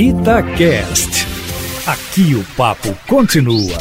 Itacast. Aqui o papo continua.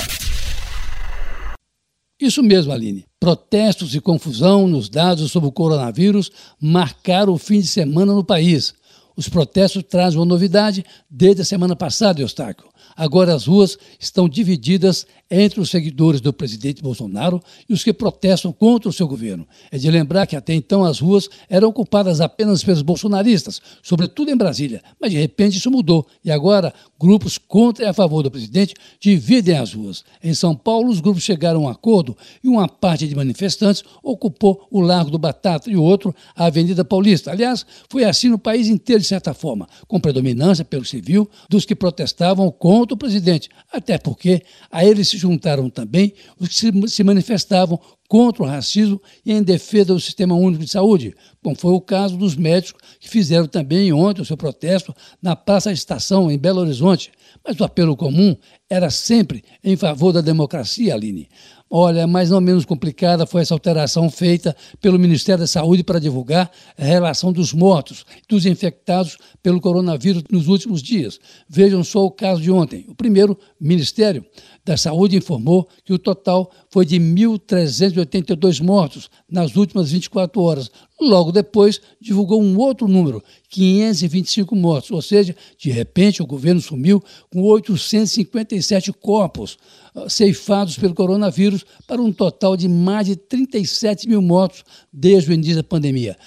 Isso mesmo, Aline. Protestos e confusão nos dados sobre o coronavírus marcaram o fim de semana no país. Os protestos trazem uma novidade desde a semana passada, Eustáquio. Agora as ruas estão divididas entre os seguidores do presidente Bolsonaro e os que protestam contra o seu governo. É de lembrar que até então as ruas eram ocupadas apenas pelos bolsonaristas, sobretudo em Brasília, mas de repente isso mudou e agora grupos contra e a favor do presidente dividem as ruas. Em São Paulo, os grupos chegaram a um acordo e uma parte de manifestantes ocupou o Largo do Batata e o outro a Avenida Paulista. Aliás, foi assim no país inteiro, de certa forma, com predominância pelo civil dos que protestavam contra o presidente, até porque a eles se juntaram também os que se manifestavam contra o racismo e em defesa do Sistema Único de Saúde, como foi o caso dos médicos que fizeram também ontem o seu protesto na Praça Estação, em Belo Horizonte. Mas o apelo comum era sempre em favor da democracia, Aline. Olha, mais ou menos complicada foi essa alteração feita pelo Ministério da Saúde para divulgar a relação dos mortos, dos infectados pelo coronavírus nos últimos dias. Vejam só o caso de ontem. O primeiro, Ministério da Saúde informou que o total foi de 1.382 mortos nas últimas 24 horas. Logo depois, divulgou um outro número, 525 mortos, ou seja, de repente o governo sumiu com 857 corpos ah, ceifados pelo coronavírus para um total de mais de 37 mil mortos desde o início da pandemia.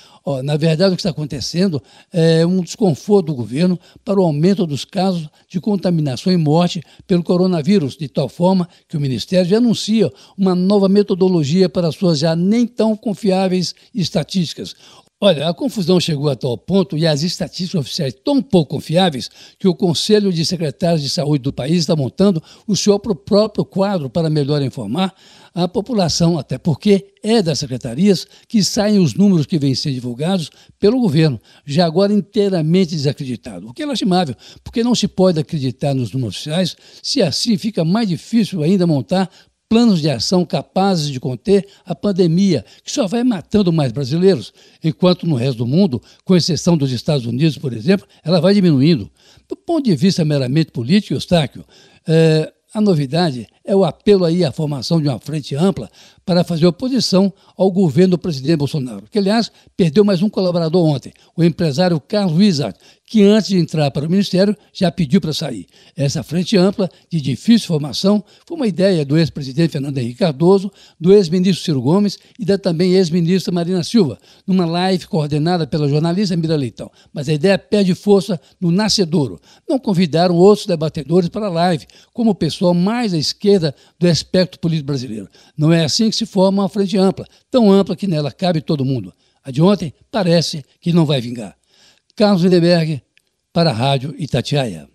Na verdade, o que está acontecendo é um desconforto do governo para o aumento dos casos de contaminação e morte pelo coronavírus, de tal forma que o Ministério já anuncia uma nova metodologia para suas já nem tão confiáveis estatísticas. Olha, a confusão chegou a tal ponto e as estatísticas oficiais tão pouco confiáveis que o Conselho de Secretários de Saúde do país está montando o seu próprio quadro para melhor informar a população, até porque é das secretarias que saem os números que vêm sendo divulgados pelo governo, já agora inteiramente desacreditado. O que é lastimável, porque não se pode acreditar nos números oficiais, se assim fica mais difícil ainda montar planos de ação capazes de conter a pandemia, que só vai matando mais brasileiros, enquanto no resto do mundo, com exceção dos Estados Unidos, por exemplo, ela vai diminuindo. Do ponto de vista meramente político, Eustáquio, é, a novidade é o apelo aí à formação de uma frente ampla para fazer oposição ao governo do presidente Bolsonaro, que, aliás, perdeu mais um colaborador ontem, o empresário Carlos Wizard, que antes de entrar para o Ministério já pediu para sair. Essa frente ampla, de difícil formação, foi uma ideia do ex-presidente Fernando Henrique Cardoso, do ex-ministro Ciro Gomes e da também ex-ministra Marina Silva, numa live coordenada pela jornalista Mira Leitão. Mas a ideia perde força no nascedouro. Não convidaram outros debatedores para a live, como o pessoal mais à esquerda do espectro político brasileiro. Não é assim que se forma uma frente ampla, tão ampla que nela cabe todo mundo. A de ontem parece que não vai vingar. Carlos Lindeberg, para a Rádio Itatiaia.